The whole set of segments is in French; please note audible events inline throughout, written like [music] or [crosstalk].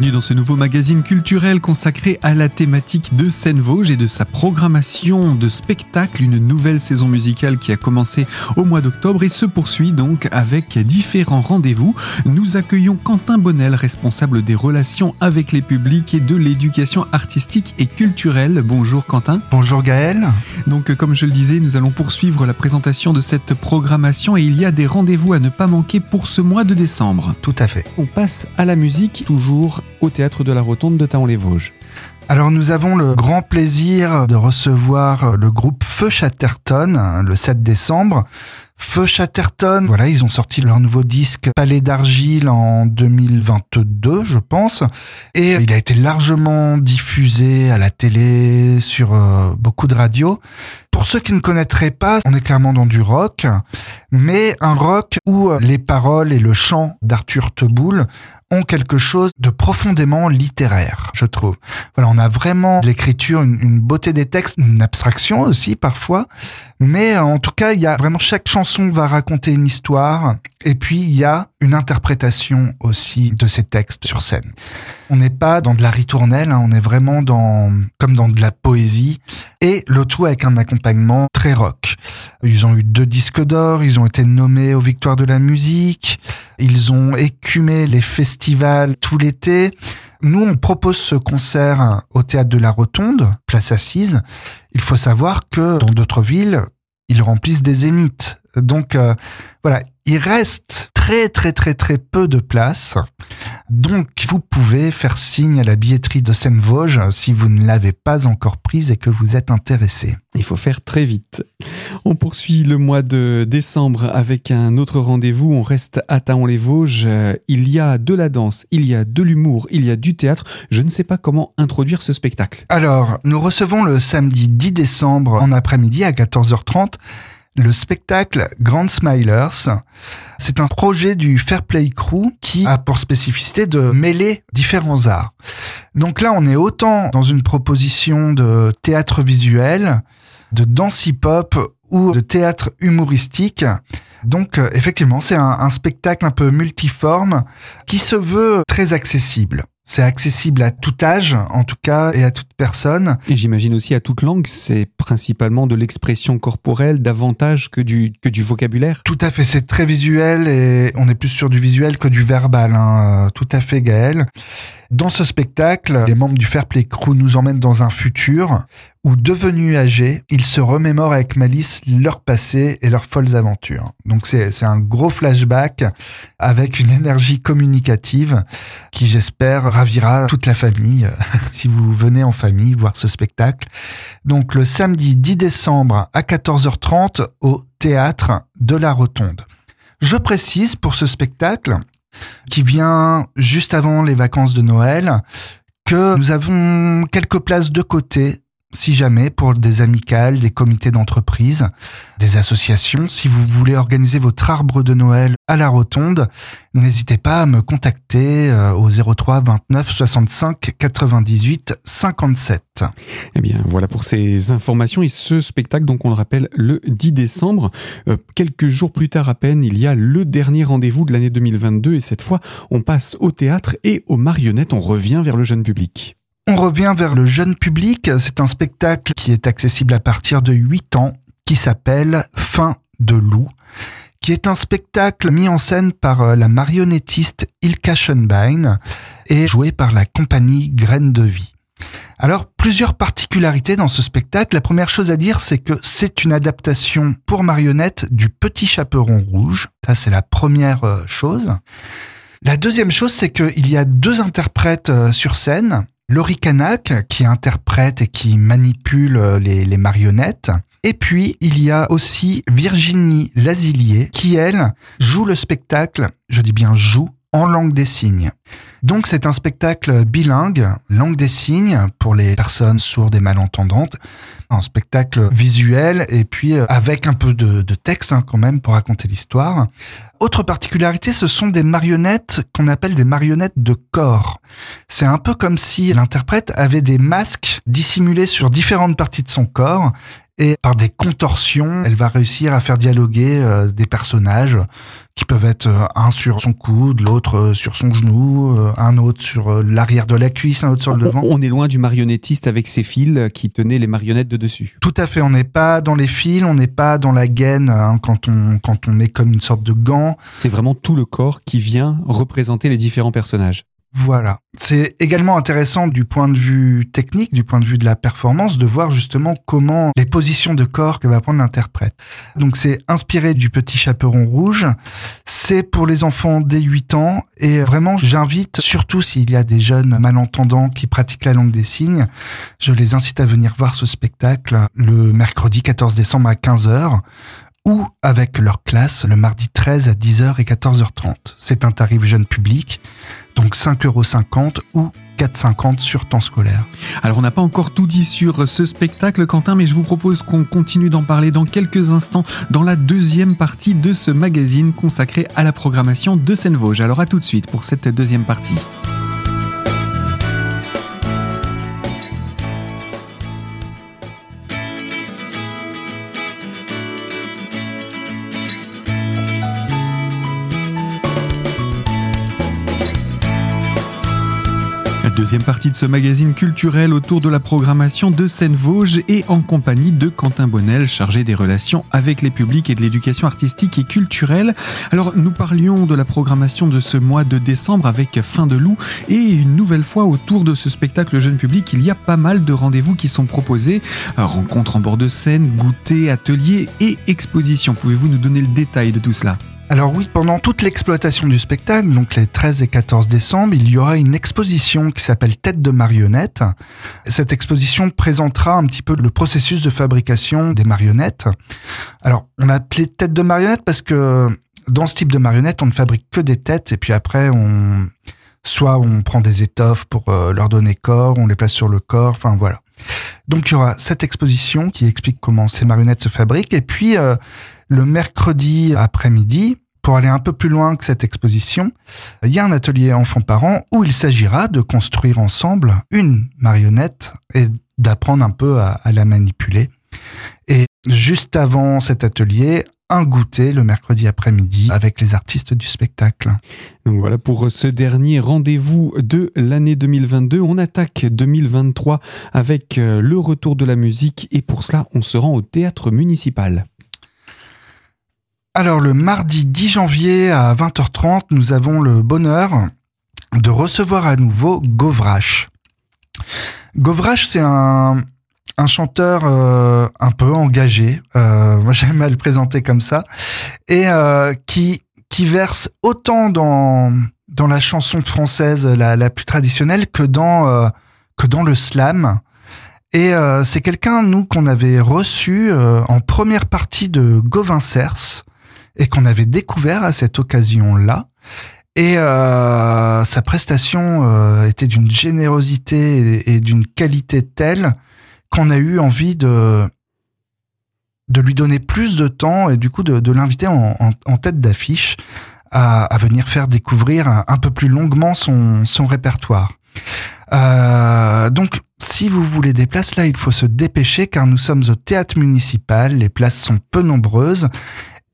bienvenue dans ce nouveau magazine culturel consacré à la thématique de Seine-Vosges et de sa programmation de spectacle, une nouvelle saison musicale qui a commencé au mois d'octobre et se poursuit donc avec différents rendez-vous. Nous accueillons Quentin Bonnel, responsable des relations avec les publics et de l'éducation artistique et culturelle. Bonjour Quentin. Bonjour Gaël. Donc comme je le disais, nous allons poursuivre la présentation de cette programmation et il y a des rendez-vous à ne pas manquer pour ce mois de décembre. Tout à fait. On passe à la musique, toujours au théâtre de la Rotonde de Taon-les-Vosges. Alors nous avons le grand plaisir de recevoir le groupe Feu Chatterton le 7 décembre. Feu Chatterton, voilà, ils ont sorti leur nouveau disque Palais d'argile en 2022, je pense, et il a été largement diffusé à la télé, sur euh, beaucoup de radios. Pour ceux qui ne connaîtraient pas, on est clairement dans du rock, mais un rock où les paroles et le chant d'Arthur Teboul ont quelque chose de profondément littéraire, je trouve. Voilà, on a vraiment l'écriture, une, beauté des textes, une abstraction aussi parfois, mais en tout cas, il y a vraiment chaque chanson va raconter une histoire, et puis il y a une interprétation aussi de ces textes sur scène. On n'est pas dans de la ritournelle, hein, on est vraiment dans comme dans de la poésie, et le tout avec un accompagnement très rock. Ils ont eu deux disques d'or, ils ont été nommés aux Victoires de la musique, ils ont écumé les festivals tout l'été. Nous, on propose ce concert au théâtre de la Rotonde, place assise. Il faut savoir que dans d'autres villes, ils remplissent des zéniths. Donc euh, voilà, il reste très très très très peu de place. Donc vous pouvez faire signe à la billetterie de Seine-Vosges si vous ne l'avez pas encore prise et que vous êtes intéressé. Il faut faire très vite. On poursuit le mois de décembre avec un autre rendez-vous. On reste à Taon-les-Vosges. Il y a de la danse, il y a de l'humour, il y a du théâtre. Je ne sais pas comment introduire ce spectacle. Alors, nous recevons le samedi 10 décembre en après-midi à 14h30 le spectacle Grand Smilers. C'est un projet du Fair Play Crew qui a pour spécificité de mêler différents arts. Donc là, on est autant dans une proposition de théâtre visuel, de danse hip-hop ou de théâtre humoristique. Donc effectivement, c'est un, spectacle un peu multiforme qui se veut très accessible. C'est accessible à tout âge, en tout cas, et à toute personne. Et j'imagine aussi à toute langue. C'est principalement de l'expression corporelle davantage que du, que du vocabulaire. Tout à fait. C'est très visuel et on est plus sur du visuel que du verbal. Hein. Tout à fait, Gaël. Dans ce spectacle, les membres du Fair Play Crew nous emmènent dans un futur où, devenus âgés, ils se remémorent avec malice leur passé et leurs folles aventures. Donc c'est un gros flashback avec une énergie communicative qui, j'espère, ravira toute la famille [laughs] si vous venez en famille voir ce spectacle. Donc le samedi 10 décembre à 14h30 au théâtre de la Rotonde. Je précise pour ce spectacle qui vient juste avant les vacances de Noël, que nous avons quelques places de côté si jamais pour des amicales, des comités d'entreprise, des associations, si vous voulez organiser votre arbre de Noël à la rotonde, n'hésitez pas à me contacter euh, au 03 29 65 98 57. Eh bien, voilà pour ces informations et ce spectacle, donc on le rappelle, le 10 décembre. Euh, quelques jours plus tard à peine, il y a le dernier rendez-vous de l'année 2022 et cette fois, on passe au théâtre et aux marionnettes, on revient vers le jeune public. On revient vers le jeune public. C'est un spectacle qui est accessible à partir de 8 ans, qui s'appelle Fin de loup, qui est un spectacle mis en scène par la marionnettiste Ilka Schönbein et joué par la compagnie Graine de Vie. Alors, plusieurs particularités dans ce spectacle. La première chose à dire, c'est que c'est une adaptation pour marionnettes du Petit Chaperon Rouge. Ça, c'est la première chose. La deuxième chose, c'est qu'il y a deux interprètes sur scène. Laurie Canac qui interprète et qui manipule les, les, marionnettes. Et puis, il y a aussi Virginie Lazilier qui, elle, joue le spectacle, je dis bien joue, en langue des signes. Donc c'est un spectacle bilingue, langue des signes, pour les personnes sourdes et malentendantes. Un spectacle visuel et puis avec un peu de, de texte hein, quand même pour raconter l'histoire. autre particularité, ce sont des marionnettes qu'on appelle des marionnettes de corps. C'est un peu comme si l'interprète avait des masques dissimulés sur différentes parties de son corps et par des contorsions, elle va réussir à faire dialoguer euh, des personnages qui peuvent être euh, un sur son coude, l'autre euh, sur son genou, un autre sur l'arrière de la cuisse, un autre sur le devant. On est loin du marionnettiste avec ses fils qui tenait les marionnettes de dessus. Tout à fait, on n'est pas dans les fils, on n'est pas dans la gaine hein, quand on quand on met comme une sorte de gant. C'est vraiment tout le corps qui vient représenter les différents personnages. Voilà. C'est également intéressant du point de vue technique, du point de vue de la performance, de voir justement comment les positions de corps que va prendre l'interprète. Donc c'est inspiré du petit chaperon rouge. C'est pour les enfants dès 8 ans et vraiment j'invite, surtout s'il y a des jeunes malentendants qui pratiquent la langue des signes, je les incite à venir voir ce spectacle le mercredi 14 décembre à 15h ou avec leur classe le mardi 13 à 10h et 14h30. C'est un tarif jeune public, donc 5,50€ ou 4,50€ sur temps scolaire. Alors on n'a pas encore tout dit sur ce spectacle Quentin, mais je vous propose qu'on continue d'en parler dans quelques instants dans la deuxième partie de ce magazine consacré à la programmation de Seine-Vosges. Alors à tout de suite pour cette deuxième partie. Deuxième partie de ce magazine culturel autour de la programmation de Seine-Vosges et en compagnie de Quentin Bonnel, chargé des relations avec les publics et de l'éducation artistique et culturelle. Alors, nous parlions de la programmation de ce mois de décembre avec Fin de loup et une nouvelle fois autour de ce spectacle jeune public, il y a pas mal de rendez-vous qui sont proposés. Rencontres en bord de scène, goûter, ateliers et expositions. Pouvez-vous nous donner le détail de tout cela? Alors oui, pendant toute l'exploitation du spectacle, donc les 13 et 14 décembre, il y aura une exposition qui s'appelle Tête de marionnette. Cette exposition présentera un petit peu le processus de fabrication des marionnettes. Alors, on l'a appelé Tête de marionnette parce que dans ce type de marionnette, on ne fabrique que des têtes et puis après, on soit on prend des étoffes pour euh, leur donner corps, on les place sur le corps, enfin voilà. Donc il y aura cette exposition qui explique comment ces marionnettes se fabriquent et puis euh, le mercredi après-midi, pour aller un peu plus loin que cette exposition, il y a un atelier enfants-parents où il s'agira de construire ensemble une marionnette et d'apprendre un peu à, la manipuler. Et juste avant cet atelier, un goûter le mercredi après-midi avec les artistes du spectacle. Donc voilà pour ce dernier rendez-vous de l'année 2022. On attaque 2023 avec euh, le retour de la musique et pour cela on se rend au théâtre municipal. Alors le mardi 10 janvier à 20h30, nous avons le bonheur de recevoir à nouveau Govrache. Govrache, c'est un, chanteur euh, un peu engagé, euh, [laughs] moi j'aime à le présenter comme ça, et euh, qui, qui verse autant dans, dans la chanson française la, la plus traditionnelle que dans, que dans le slam. Et c'est quelqu'un, nous, qu'on avait reçu en première partie de Gauvin Cers, et qu'on avait découvert à cette occasion-là. Et sa prestation était d'une générosité et, d'une qualité telle qu'on a eu envie de lui donner plus de temps et du coup de, l'inviter en, tête d'affiche à, venir faire découvrir un, peu plus longuement son, son répertoire. Euh, donc, si vous voulez des places là, il faut se dépêcher car nous sommes au théâtre municipal, les places sont peu nombreuses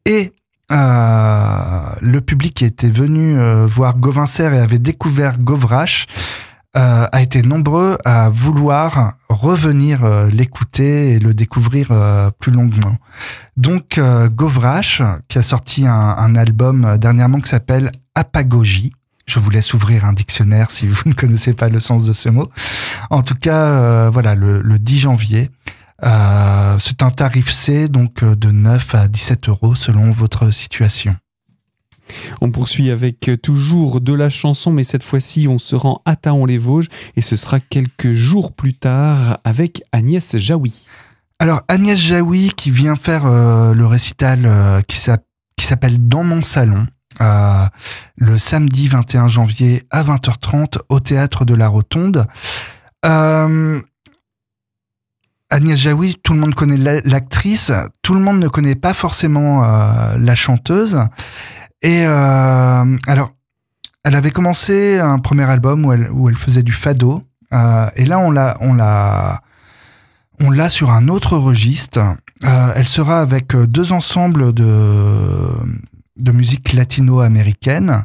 et euh, le public qui était venu euh, voir Govincer et avait découvert Govrache euh, a été nombreux à vouloir revenir l'écouter et le découvrir plus longuement. Donc Govrache, qui a sorti un, album dernièrement qui s'appelle Apagogie, je vous laisse ouvrir un dictionnaire si vous [laughs] ne connaissez pas le sens de ce mot. En tout cas, voilà, le, le 10 janvier, euh, c'est un tarif C, donc euh, de 9 à 17 euros selon votre situation. On poursuit avec toujours de la chanson, mais cette fois-ci on se rend à Taon-les-Vosges et ce sera quelques jours plus tard avec Agnès Jaoui. Alors Agnès Jaoui qui vient faire euh, le récital qui s'appelle Dans mon salon. le samedi 21 janvier à 20h30 au théâtre de la Rotonde. Agnès Jaoui, tout le monde connaît l'actrice, tout le monde ne connaît pas forcément euh, la chanteuse. Et alors, elle avait commencé un premier album où elle, où elle faisait du fado. et là, on l'a, on l'a, on l'a sur un autre registre. elle sera avec deux ensembles de de musique latino-américaine,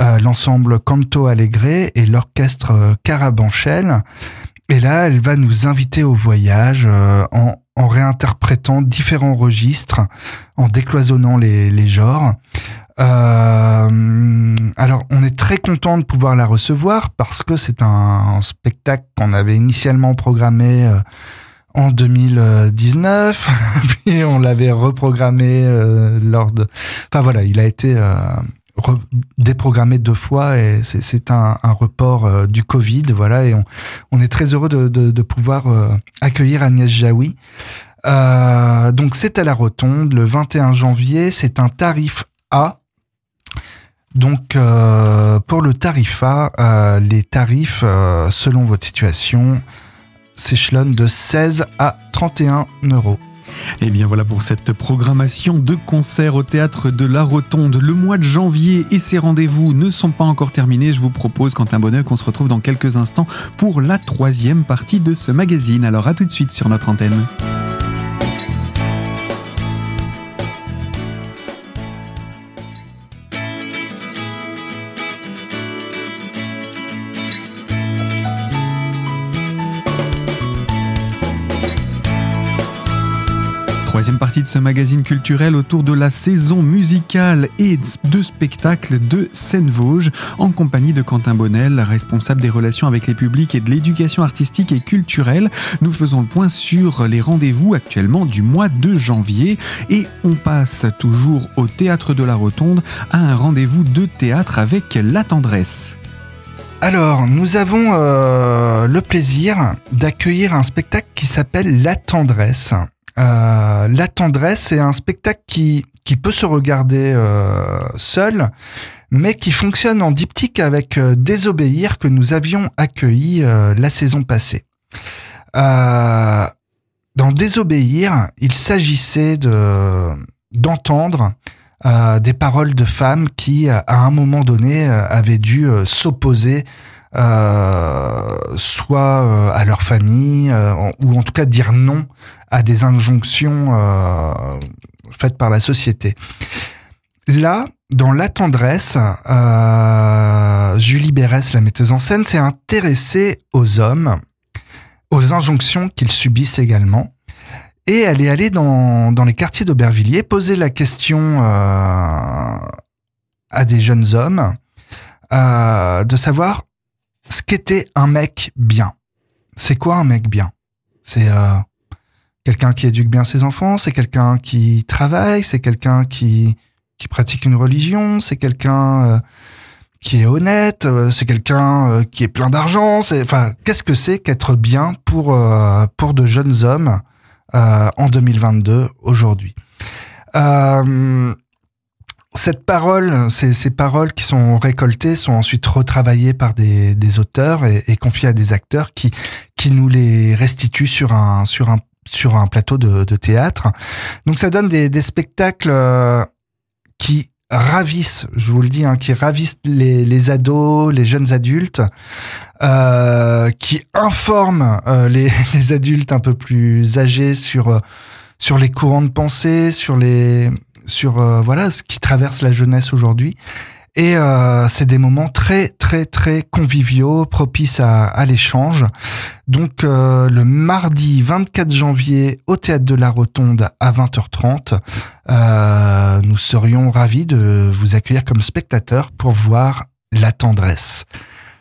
euh, l'ensemble Canto Alegre et l'orchestre euh, Carabanchel. Et là, elle va nous inviter au voyage euh, en, en, réinterprétant différents registres, en décloisonnant les, les genres. Euh, alors, on est très content de pouvoir la recevoir parce que c'est un, spectacle qu'on avait initialement programmé en 2019, [laughs] puis on l'avait reprogrammé euh, lors de... Enfin voilà, il a été euh, déprogrammé deux fois et c'est un, report euh, du Covid, voilà, et on, est très heureux de pouvoir accueillir Agnès Jaoui. donc c'est à la Rotonde le 21 janvier, c'est un tarif A. Donc pour le tarif A, les tarifs selon votre situation s'échelonne de 16 à 31 euros. Et eh bien voilà pour cette programmation de concerts au théâtre de la Rotonde. Le mois de janvier et ses rendez-vous ne sont pas encore terminés. Je vous propose, Quentin Bonnel, qu'on se retrouve dans quelques instants pour la troisième partie de ce magazine. Alors à tout de suite sur notre antenne. Troisième partie de ce magazine culturel autour de la saison musicale et de spectacle de Seine-Vosges, en compagnie de Quentin Bonnel, responsable des relations avec les publics et de l'éducation artistique et culturelle. Nous faisons le point sur les rendez-vous actuellement du mois de janvier et on passe toujours au théâtre de la Rotonde à un rendez-vous de théâtre avec la tendresse. Alors, nous avons euh, le plaisir d'accueillir un spectacle qui s'appelle La tendresse. Euh, la tendresse, c'est un spectacle qui, peut se regarder euh, seul, mais qui fonctionne en diptyque avec euh, Désobéir que nous avions accueilli la saison passée. dans Désobéir, il s'agissait de d'entendre des paroles de femmes qui, à un moment donné, avaient dû s'opposer soit euh, à leur famille, euh, ou en tout cas dire non à des injonctions faites par la société. Là, dans La tendresse, Julie Bérès, la metteuse en scène, s'est intéressée aux hommes, aux injonctions qu'ils subissent également. Et elle est allée dans les quartiers d'Aubervilliers poser la question à des jeunes hommes de savoir ce qu'était un mec bien. C'est quoi un mec bien? C'est euh, quelqu'un qui éduque bien ses enfants, c'est quelqu'un qui travaille, c'est quelqu'un qui, qui pratique une religion, c'est quelqu'un euh, qui est honnête, euh, c'est quelqu'un qui est plein d'argent. Enfin, qu'est-ce que c'est qu'être bien pour, pour de jeunes hommes en 2022 aujourd'hui? Cette parole, ces, ces, paroles qui sont récoltées sont ensuite retravaillées par des, des auteurs et, et, confiées à des acteurs qui, qui nous les restituent sur un, sur un, sur un plateau de, de théâtre. Donc ça donne des, des spectacles euh, qui ravissent, je vous le dis, hein, qui ravissent les, les, ados, les jeunes adultes, euh, qui informent euh, les, [laughs] les, adultes un peu plus âgés sur, euh, sur les courants de pensée, sur les sur euh, voilà ce qui traverse la jeunesse aujourd'hui. Et euh, c'est des moments très très très conviviaux, propices à, à l'échange. Donc euh, le mardi 24 janvier au théâtre de la Rotonde à 20h30, euh, nous serions ravis de vous accueillir comme spectateur pour voir La Tendresse.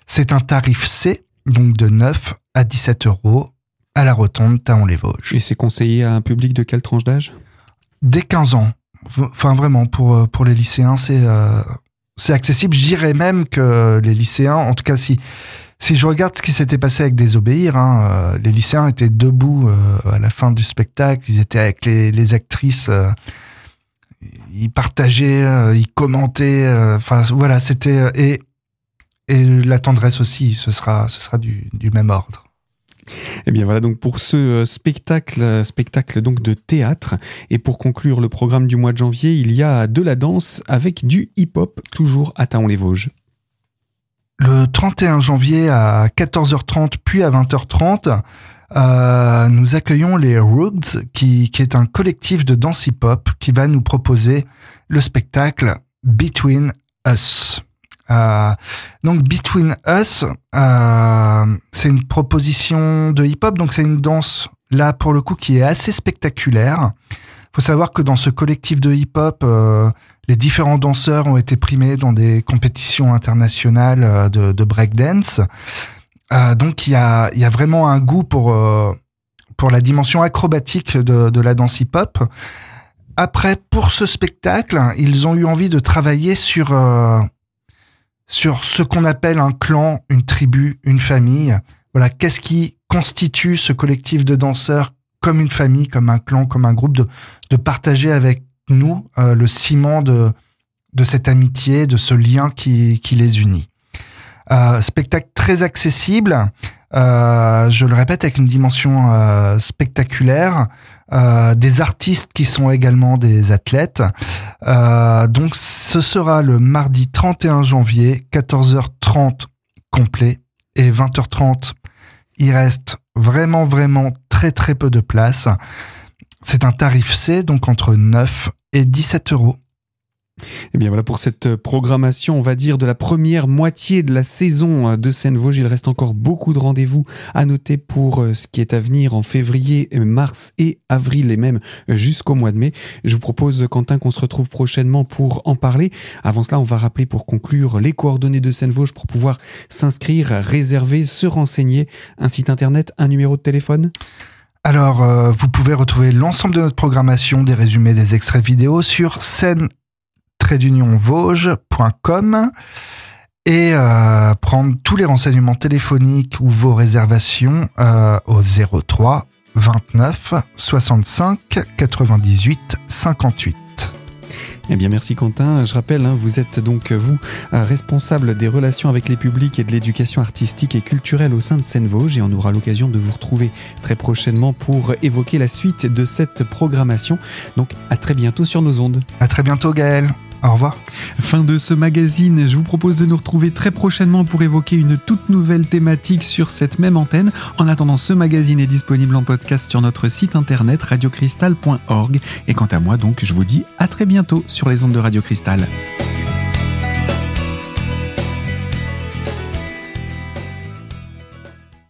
C'est un tarif C, donc de 9 à 17 euros à la Rotonde, Taon-les-Vosges. Et c'est conseillé à un public de quelle tranche d'âge? Dès 15 ans. Enfin, vraiment, pour, euh, pour les lycéens, c'est euh, c'est accessible. Je dirais même que les lycéens, en tout cas, si, si je regarde ce qui s'était passé avec Désobéir, hein, euh, les lycéens étaient debout à la fin du spectacle, ils étaient avec les, les actrices, ils partageaient, ils commentaient, enfin voilà, c'était. et, et la tendresse aussi, ce sera, ce sera du, du même ordre. Eh bien voilà donc pour ce euh, spectacle, euh, spectacle donc de théâtre. Et pour conclure le programme du mois de janvier, il y a de la danse avec du hip-hop, toujours à Taon-les-Vosges. Le 31 janvier à 14h30 puis à 20h30, euh, nous accueillons les Rugs, qui est un collectif de danse hip-hop qui va nous proposer le spectacle Between Us. Euh, donc Between Us, euh, c'est une proposition de hip-hop, donc c'est une danse là pour le coup qui est assez spectaculaire. Faut savoir que dans ce collectif de hip-hop, euh, les différents danseurs ont été primés dans des compétitions internationales euh, de, de breakdance. Euh, donc il y a, y a vraiment un goût pour pour la dimension acrobatique de, de la danse hip-hop. Après, pour ce spectacle, ils ont eu envie de travailler sur sur ce qu'on appelle un clan, une tribu, une famille. Voilà, qu'est-ce qui constitue ce collectif de danseurs comme une famille, comme un clan, comme un groupe, de, partager avec nous euh, le ciment de, cette amitié, de ce lien qui les unit. Euh, spectacle très accessible, euh, je le répète, avec une dimension euh, spectaculaire, des artistes qui sont également des athlètes. Donc ce sera le mardi 31 janvier, 14h30 complet et 20h30. Il reste vraiment, vraiment très, très peu de place. C'est un tarif C, donc entre 9 et 17 euros. Et eh bien voilà pour cette programmation, on va dire, de la première moitié de la saison de Seine-Vosges. Il reste encore beaucoup de rendez-vous à noter pour euh, ce qui est à venir en février, mars et avril et même jusqu'au mois de mai. Je vous propose, Quentin, qu'on se retrouve prochainement pour en parler. Avant cela, on va rappeler pour conclure les coordonnées de Seine-Vosges pour pouvoir s'inscrire, réserver, se renseigner. Un site internet, un numéro de téléphone? Alors, euh, vous pouvez retrouver l'ensemble de notre programmation, des résumés, des extraits vidéo sur scène vosges.com et euh, prendre tous les renseignements téléphoniques ou vos réservations euh, au 03 29 65 98 58. Eh bien, merci Quentin. Je rappelle, hein, vous êtes donc, vous, responsable des relations avec les publics et de l'éducation artistique et culturelle au sein de Seine-Vosges et on aura l'occasion de vous retrouver très prochainement pour évoquer la suite de cette programmation. Donc, à très bientôt sur nos ondes. À très bientôt, Gaël. Au revoir. Fin de ce magazine. Je vous propose de nous retrouver très prochainement pour évoquer une toute nouvelle thématique sur cette même antenne. En attendant, ce magazine est disponible en podcast sur notre site internet radiocristal.org. Et quant à moi, donc, je vous dis à très bientôt sur les ondes de Radio Cristal.